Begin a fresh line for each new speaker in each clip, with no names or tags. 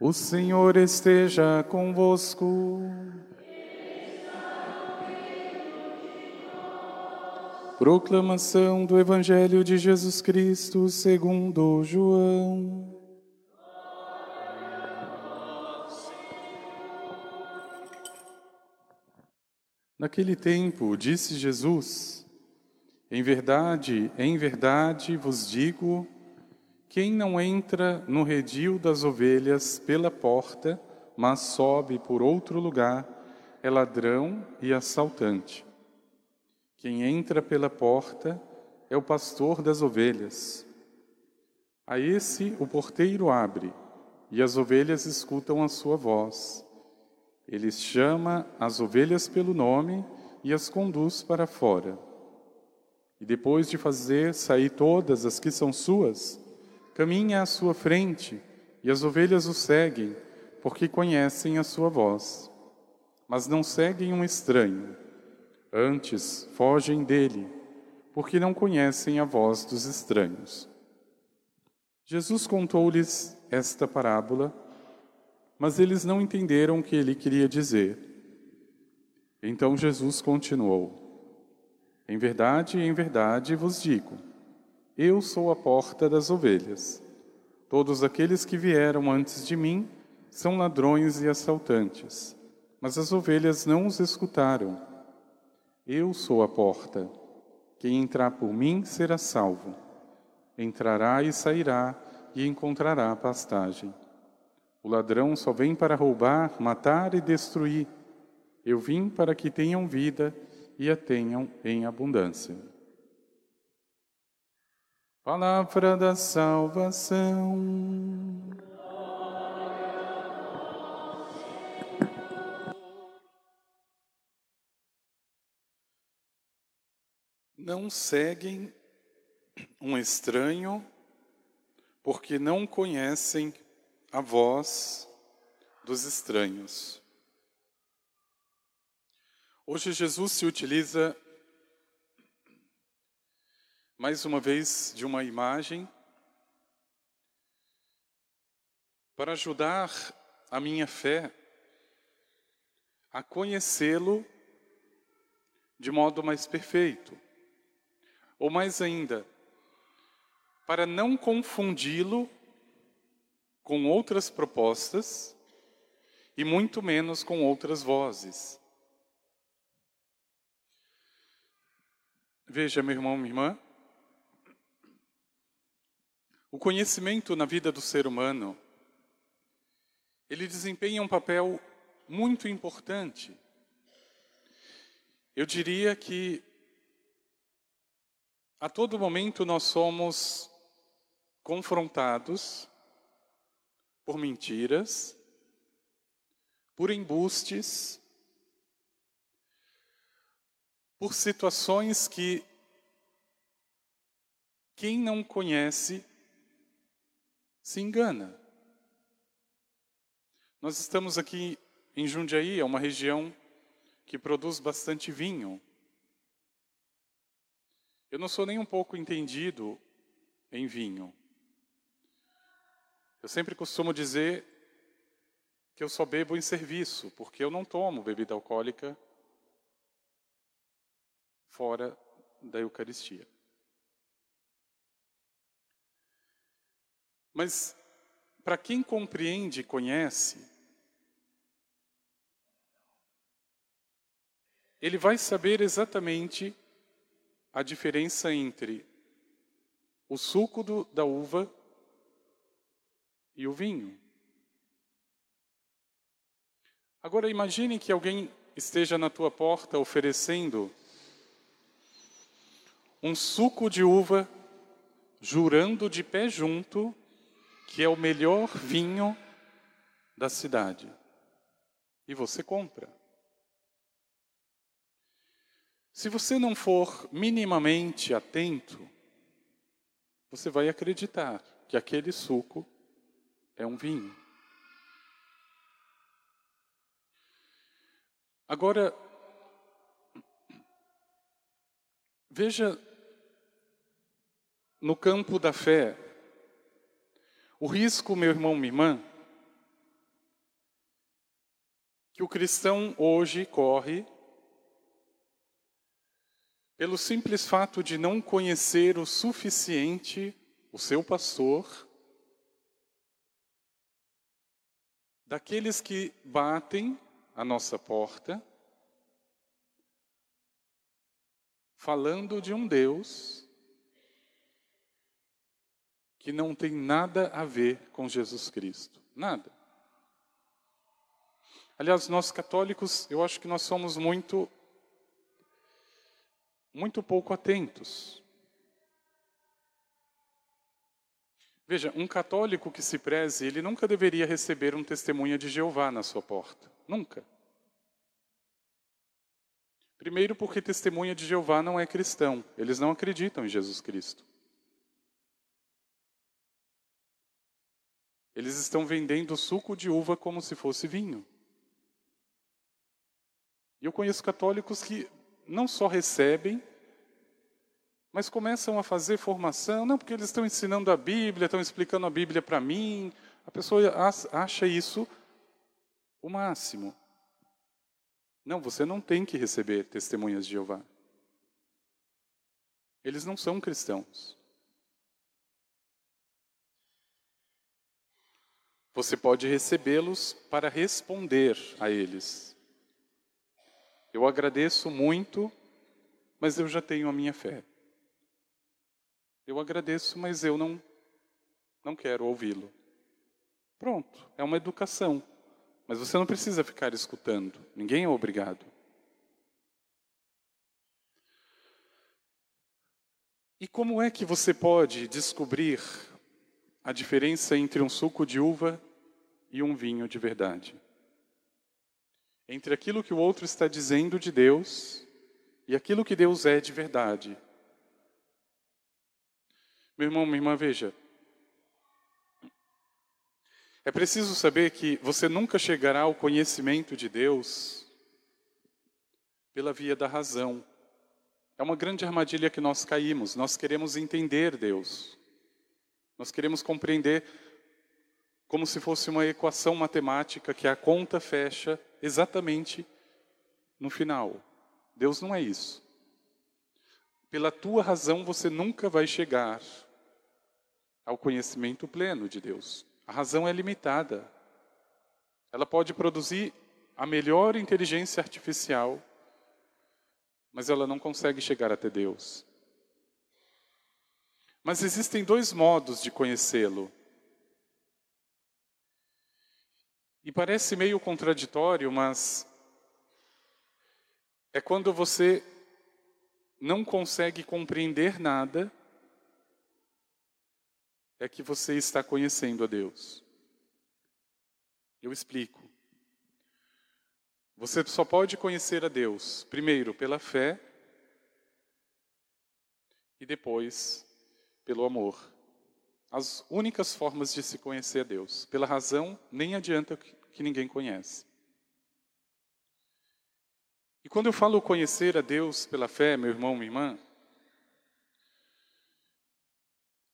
O Senhor esteja convosco. Proclamação do Evangelho de Jesus Cristo segundo João. Naquele tempo, disse Jesus: Em verdade, em verdade vos digo, quem não entra no redil das ovelhas pela porta, mas sobe por outro lugar, é ladrão e assaltante. Quem entra pela porta é o pastor das ovelhas. A esse o porteiro abre, e as ovelhas escutam a sua voz. Ele chama as ovelhas pelo nome e as conduz para fora. E depois de fazer sair todas as que são suas, caminha à sua frente e as ovelhas o seguem, porque conhecem a sua voz. Mas não seguem um estranho, antes fogem dele, porque não conhecem a voz dos estranhos. Jesus contou-lhes esta parábola, mas eles não entenderam o que ele queria dizer. Então Jesus continuou: Em verdade, em verdade vos digo, eu sou a porta das ovelhas. Todos aqueles que vieram antes de mim são ladrões e assaltantes, mas as ovelhas não os escutaram. Eu sou a porta. Quem entrar por mim será salvo. Entrará e sairá e encontrará pastagem. O ladrão só vem para roubar, matar e destruir. Eu vim para que tenham vida e a tenham em abundância. Palavra da salvação. Não seguem um estranho, porque não conhecem a voz dos estranhos. Hoje Jesus se utiliza mais uma vez de uma imagem para ajudar a minha fé a conhecê-lo de modo mais perfeito. Ou mais ainda, para não confundi-lo com outras propostas e muito menos com outras vozes. Veja, meu irmão, minha irmã, o conhecimento na vida do ser humano, ele desempenha um papel muito importante. Eu diria que a todo momento nós somos confrontados por mentiras, por embustes, por situações que quem não conhece se engana. Nós estamos aqui em Jundiaí, é uma região que produz bastante vinho. Eu não sou nem um pouco entendido em vinho. Eu sempre costumo dizer que eu só bebo em serviço, porque eu não tomo bebida alcoólica fora da Eucaristia. Mas para quem compreende e conhece, ele vai saber exatamente a diferença entre o suco do, da uva e o vinho. Agora imagine que alguém esteja na tua porta oferecendo um suco de uva, jurando de pé junto que é o melhor vinho da cidade. E você compra. Se você não for minimamente atento, você vai acreditar que aquele suco é um vinho. Agora, veja no campo da fé, o risco, meu irmão, minha irmã, que o cristão hoje corre pelo simples fato de não conhecer o suficiente o seu pastor, daqueles que batem a nossa porta, falando de um Deus que não tem nada a ver com Jesus Cristo. Nada. Aliás, nós católicos, eu acho que nós somos muito muito pouco atentos. Veja, um católico que se preze, ele nunca deveria receber um testemunha de Jeová na sua porta. Nunca. Primeiro, porque testemunha de Jeová não é cristão. Eles não acreditam em Jesus Cristo. Eles estão vendendo suco de uva como se fosse vinho. E eu conheço católicos que não só recebem, mas começam a fazer formação, não porque eles estão ensinando a Bíblia, estão explicando a Bíblia para mim. A pessoa acha isso o máximo. Não, você não tem que receber testemunhas de Jeová. Eles não são cristãos. Você pode recebê-los para responder a eles. Eu agradeço muito, mas eu já tenho a minha fé. Eu agradeço, mas eu não não quero ouvi-lo. Pronto, é uma educação. Mas você não precisa ficar escutando. Ninguém é obrigado. E como é que você pode descobrir a diferença entre um suco de uva e um vinho de verdade? Entre aquilo que o outro está dizendo de Deus e aquilo que Deus é de verdade. Meu irmão, minha irmã, veja. É preciso saber que você nunca chegará ao conhecimento de Deus pela via da razão. É uma grande armadilha que nós caímos. Nós queremos entender Deus. Nós queremos compreender como se fosse uma equação matemática que a conta fecha exatamente no final. Deus não é isso. Pela tua razão você nunca vai chegar ao conhecimento pleno de Deus. A razão é limitada. Ela pode produzir a melhor inteligência artificial, mas ela não consegue chegar até Deus. Mas existem dois modos de conhecê-lo. E parece meio contraditório, mas é quando você não consegue compreender nada, é que você está conhecendo a Deus. Eu explico. Você só pode conhecer a Deus, primeiro pela fé e depois pelo amor. As únicas formas de se conhecer a Deus. Pela razão, nem adianta que ninguém conhece. E quando eu falo conhecer a Deus pela fé, meu irmão, minha irmã,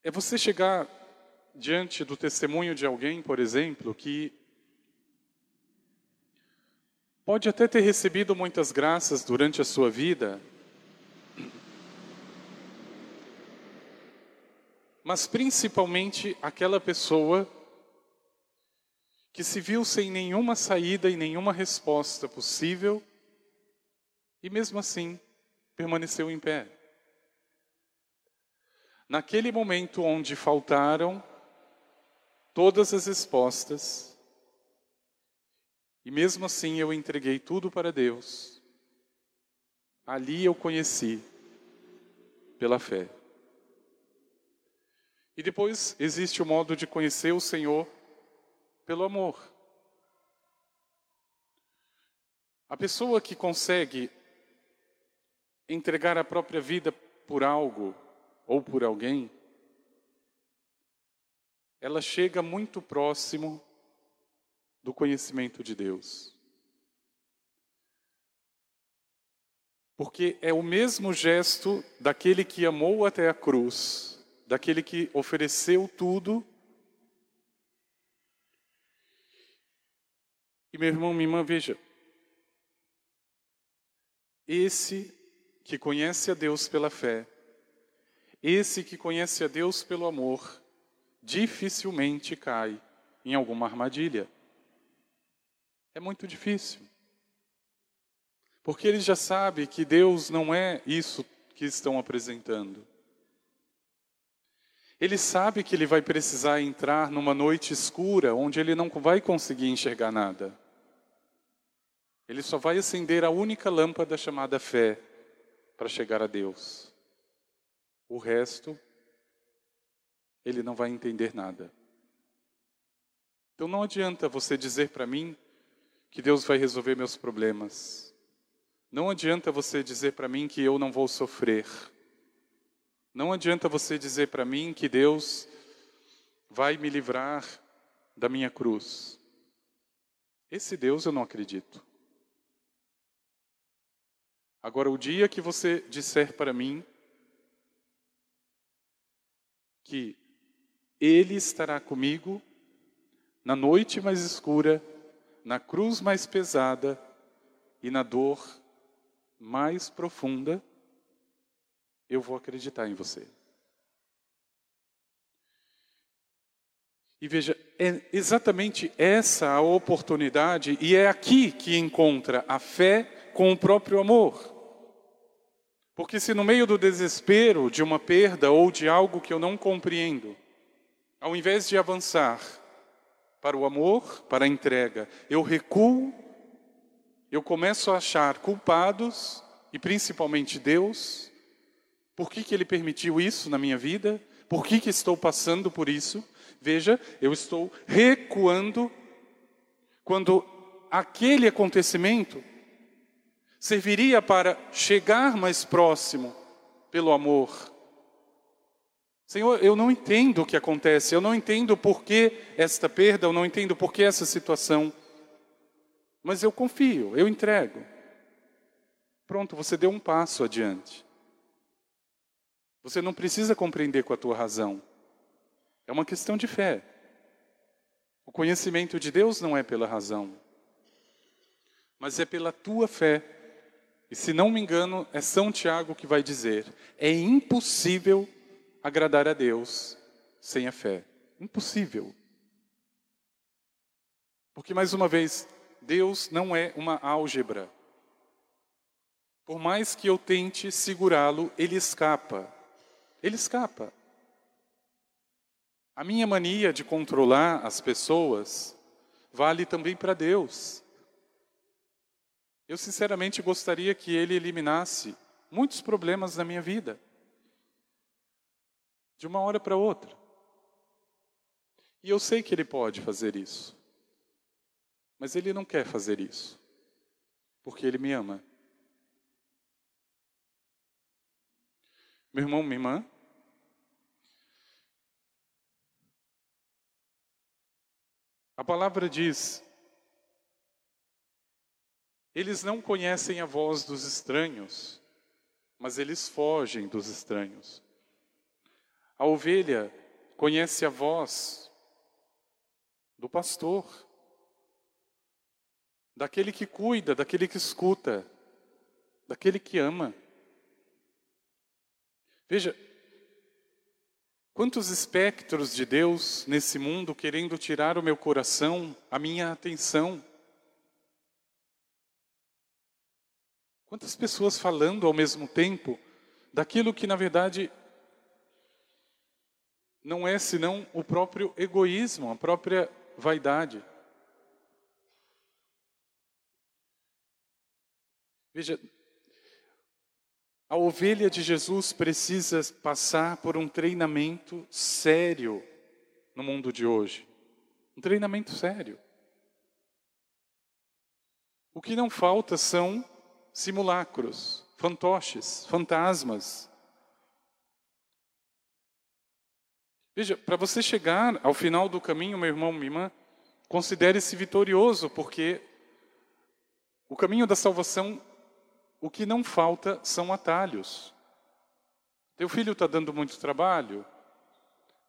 é você chegar diante do testemunho de alguém, por exemplo, que pode até ter recebido muitas graças durante a sua vida, mas principalmente aquela pessoa que se viu sem nenhuma saída e nenhuma resposta possível e mesmo assim permaneceu em pé. Naquele momento onde faltaram todas as respostas, e mesmo assim eu entreguei tudo para Deus, ali eu conheci pela fé. E depois existe o modo de conhecer o Senhor pelo amor. A pessoa que consegue entregar a própria vida por algo ou por alguém, ela chega muito próximo do conhecimento de Deus. Porque é o mesmo gesto daquele que amou até a cruz, daquele que ofereceu tudo. E meu irmão, minha irmã, veja, esse que conhece a Deus pela fé, esse que conhece a Deus pelo amor, dificilmente cai em alguma armadilha. É muito difícil. Porque ele já sabe que Deus não é isso que estão apresentando. Ele sabe que ele vai precisar entrar numa noite escura onde ele não vai conseguir enxergar nada. Ele só vai acender a única lâmpada chamada fé para chegar a Deus. O resto, ele não vai entender nada. Então não adianta você dizer para mim que Deus vai resolver meus problemas. Não adianta você dizer para mim que eu não vou sofrer. Não adianta você dizer para mim que Deus vai me livrar da minha cruz. Esse Deus eu não acredito. Agora, o dia que você disser para mim que Ele estará comigo na noite mais escura, na cruz mais pesada e na dor mais profunda, eu vou acreditar em você. E veja, é exatamente essa a oportunidade, e é aqui que encontra a fé com o próprio amor. Porque se no meio do desespero de uma perda ou de algo que eu não compreendo, ao invés de avançar para o amor, para a entrega, eu recuo, eu começo a achar culpados, e principalmente Deus, por que, que Ele permitiu isso na minha vida? Por que, que estou passando por isso? Veja, eu estou recuando quando aquele acontecimento serviria para chegar mais próximo pelo amor. Senhor, eu não entendo o que acontece, eu não entendo por que esta perda, eu não entendo por que essa situação, mas eu confio, eu entrego. Pronto, você deu um passo adiante. Você não precisa compreender com a tua razão. É uma questão de fé. O conhecimento de Deus não é pela razão, mas é pela tua fé. E se não me engano, é São Tiago que vai dizer: é impossível agradar a Deus sem a fé. Impossível. Porque, mais uma vez, Deus não é uma álgebra. Por mais que eu tente segurá-lo, ele escapa. Ele escapa. A minha mania de controlar as pessoas vale também para Deus. Eu sinceramente gostaria que ele eliminasse muitos problemas na minha vida, de uma hora para outra. E eu sei que ele pode fazer isso, mas ele não quer fazer isso, porque ele me ama. Meu irmão, minha irmã, a palavra diz: eles não conhecem a voz dos estranhos, mas eles fogem dos estranhos. A ovelha conhece a voz do pastor, daquele que cuida, daquele que escuta, daquele que ama. Veja, quantos espectros de Deus nesse mundo querendo tirar o meu coração, a minha atenção. Quantas pessoas falando ao mesmo tempo daquilo que na verdade não é senão o próprio egoísmo, a própria vaidade. Veja, a ovelha de Jesus precisa passar por um treinamento sério no mundo de hoje. Um treinamento sério. O que não falta são simulacros, fantoches, fantasmas. Veja, para você chegar ao final do caminho, meu irmão, minha irmã, considere-se vitorioso, porque o caminho da salvação o que não falta são atalhos. Teu filho está dando muito trabalho?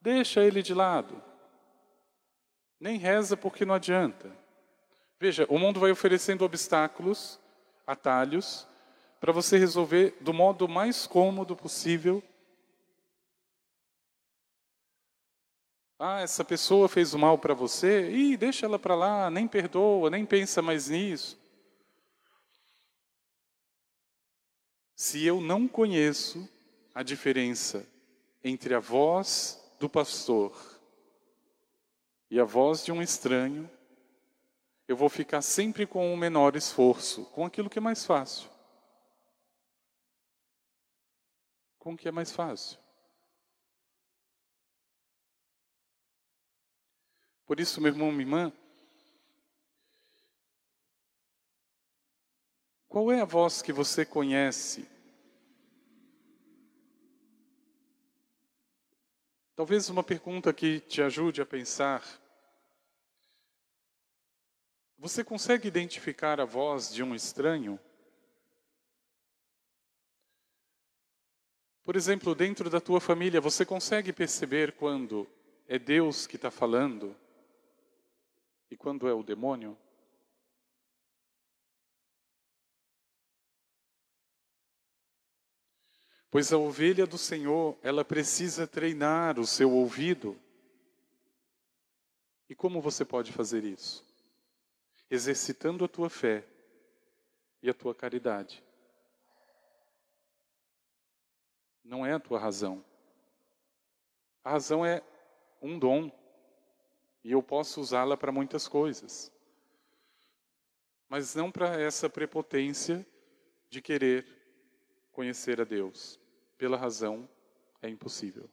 Deixa ele de lado. Nem reza porque não adianta. Veja, o mundo vai oferecendo obstáculos, atalhos, para você resolver do modo mais cômodo possível. Ah, essa pessoa fez o mal para você, e deixa ela para lá, nem perdoa, nem pensa mais nisso. Se eu não conheço a diferença entre a voz do pastor e a voz de um estranho, eu vou ficar sempre com o menor esforço, com aquilo que é mais fácil. Com o que é mais fácil. Por isso, meu irmão, minha irmã, qual é a voz que você conhece Talvez uma pergunta que te ajude a pensar. Você consegue identificar a voz de um estranho? Por exemplo, dentro da tua família, você consegue perceber quando é Deus que está falando e quando é o demônio? Pois a ovelha do Senhor, ela precisa treinar o seu ouvido. E como você pode fazer isso? Exercitando a tua fé e a tua caridade. Não é a tua razão. A razão é um dom e eu posso usá-la para muitas coisas. Mas não para essa prepotência de querer conhecer a Deus pela razão é impossível.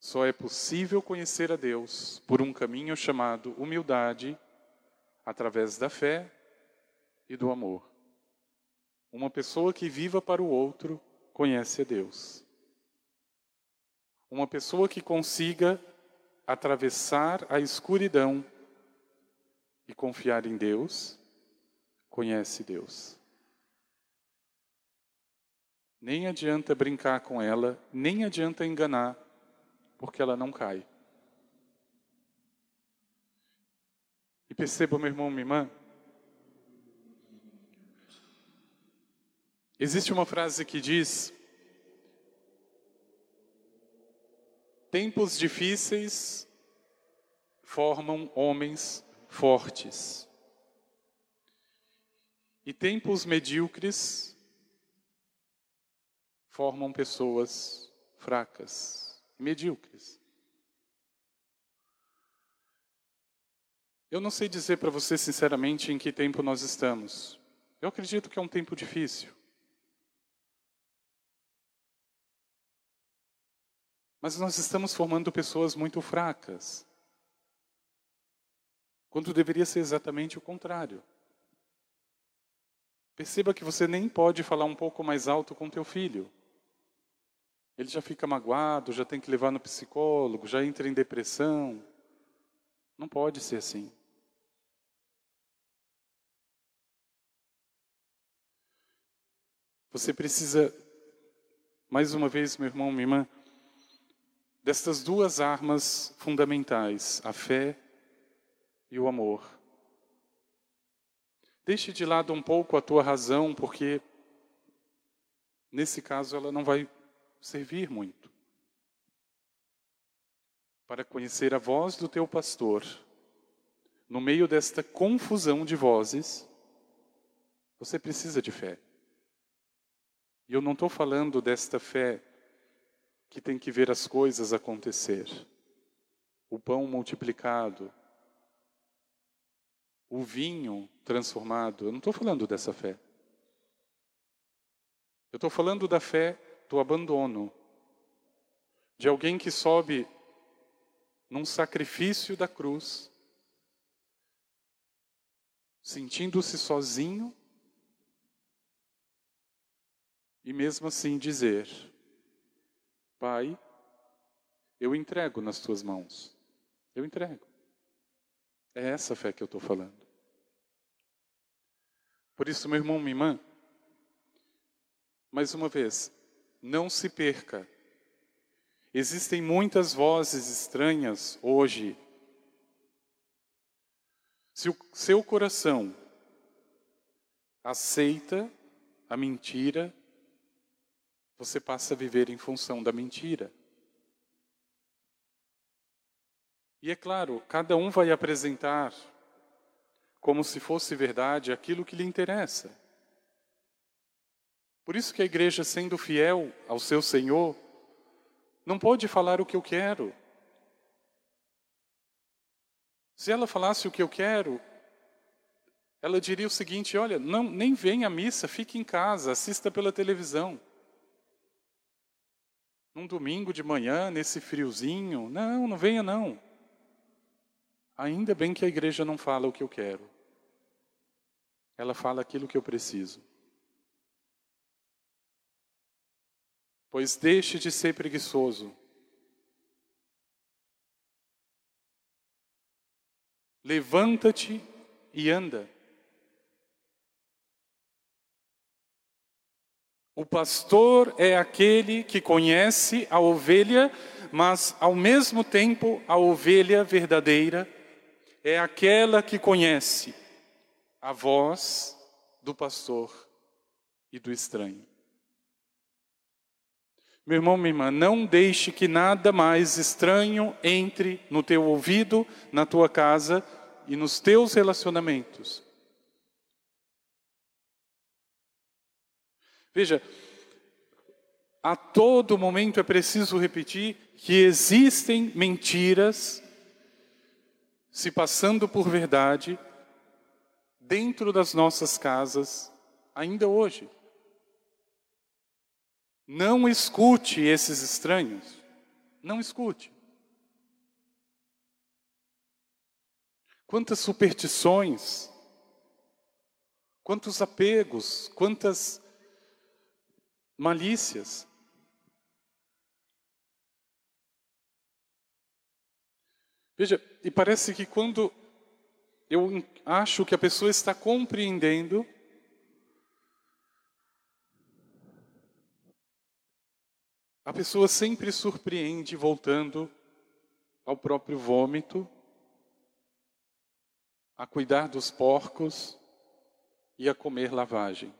Só é possível conhecer a Deus por um caminho chamado humildade, através da fé e do amor. Uma pessoa que viva para o outro conhece a Deus. Uma pessoa que consiga atravessar a escuridão e confiar em Deus, conhece Deus. Nem adianta brincar com ela, nem adianta enganar, porque ela não cai. E perceba, meu irmão, minha irmã, existe uma frase que diz: Tempos difíceis formam homens fortes, e tempos medíocres formam pessoas fracas, medíocres. Eu não sei dizer para você sinceramente em que tempo nós estamos. Eu acredito que é um tempo difícil. Mas nós estamos formando pessoas muito fracas. Quando deveria ser exatamente o contrário. Perceba que você nem pode falar um pouco mais alto com teu filho. Ele já fica magoado, já tem que levar no psicólogo, já entra em depressão. Não pode ser assim. Você precisa, mais uma vez, meu irmão, minha irmã, destas duas armas fundamentais, a fé e o amor. Deixe de lado um pouco a tua razão, porque nesse caso ela não vai servir muito. Para conhecer a voz do teu pastor, no meio desta confusão de vozes, você precisa de fé. E eu não estou falando desta fé que tem que ver as coisas acontecer. O pão multiplicado, o vinho transformado. Eu não estou falando dessa fé. Eu estou falando da fé do abandono, de alguém que sobe num sacrifício da cruz, sentindo-se sozinho, e mesmo assim dizer: Pai, eu entrego nas tuas mãos. Eu entrego. É essa fé que eu estou falando. Por isso, meu irmão, minha irmã, mais uma vez, não se perca. Existem muitas vozes estranhas hoje. Se o seu coração aceita a mentira, você passa a viver em função da mentira. E é claro, cada um vai apresentar como se fosse verdade aquilo que lhe interessa. Por isso que a igreja, sendo fiel ao seu Senhor, não pode falar o que eu quero. Se ela falasse o que eu quero, ela diria o seguinte: olha, não, nem venha à missa, fique em casa, assista pela televisão. Num domingo de manhã, nesse friozinho, não, não venha não. Ainda bem que a igreja não fala o que eu quero. Ela fala aquilo que eu preciso. Pois deixe de ser preguiçoso. Levanta-te e anda. O pastor é aquele que conhece a ovelha, mas ao mesmo tempo a ovelha verdadeira é aquela que conhece a voz do pastor e do estranho. Meu irmão, minha irmã, não deixe que nada mais estranho entre no teu ouvido, na tua casa e nos teus relacionamentos. Veja, a todo momento é preciso repetir que existem mentiras se passando por verdade dentro das nossas casas ainda hoje. Não escute esses estranhos. Não escute. Quantas superstições, quantos apegos, quantas malícias. Veja, e parece que quando eu acho que a pessoa está compreendendo, a pessoa sempre surpreende voltando ao próprio vômito, a cuidar dos porcos e a comer lavagem.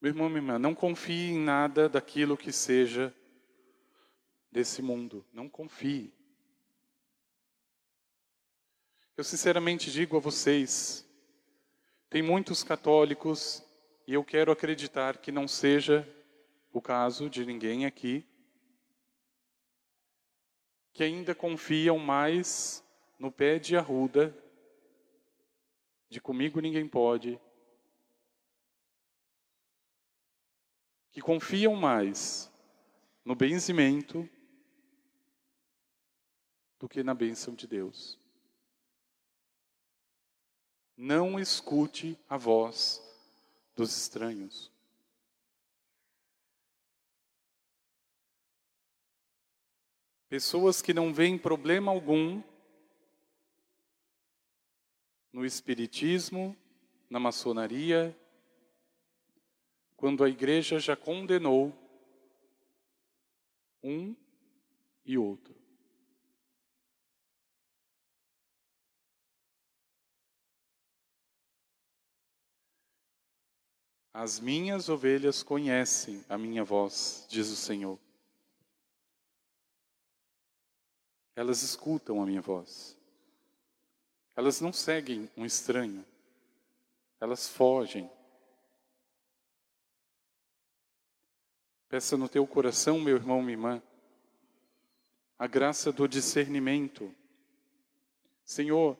Meu irmão, minha irmã, não confie em nada daquilo que seja desse mundo. Não confie. Eu sinceramente digo a vocês, tem muitos católicos, e eu quero acreditar que não seja o caso de ninguém aqui, que ainda confiam mais no pé de arruda, de comigo ninguém pode, que confiam mais no benzimento do que na bênção de Deus. Não escute a voz dos estranhos. Pessoas que não veem problema algum no Espiritismo, na maçonaria, quando a igreja já condenou um e outro. As minhas ovelhas conhecem a minha voz, diz o Senhor. Elas escutam a minha voz. Elas não seguem um estranho. Elas fogem. Peça no teu coração, meu irmão, minha irmã, a graça do discernimento. Senhor,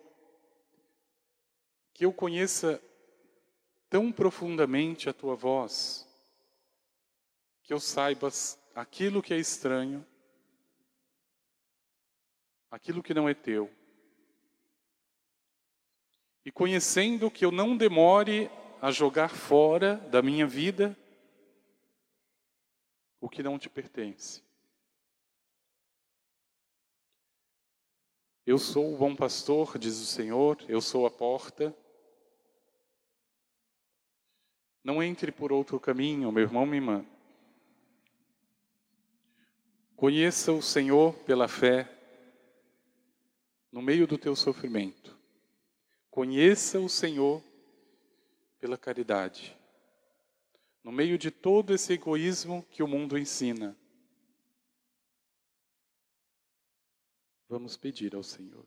que eu conheça tão profundamente a tua voz, que eu saiba aquilo que é estranho, aquilo que não é teu. E conhecendo que eu não demore a jogar fora da minha vida o que não te pertence. Eu sou o bom pastor, diz o Senhor, eu sou a porta. Não entre por outro caminho, meu irmão, minha irmã. Conheça o Senhor pela fé, no meio do teu sofrimento. Conheça o Senhor pela caridade. No meio de todo esse egoísmo que o mundo ensina. Vamos pedir ao Senhor.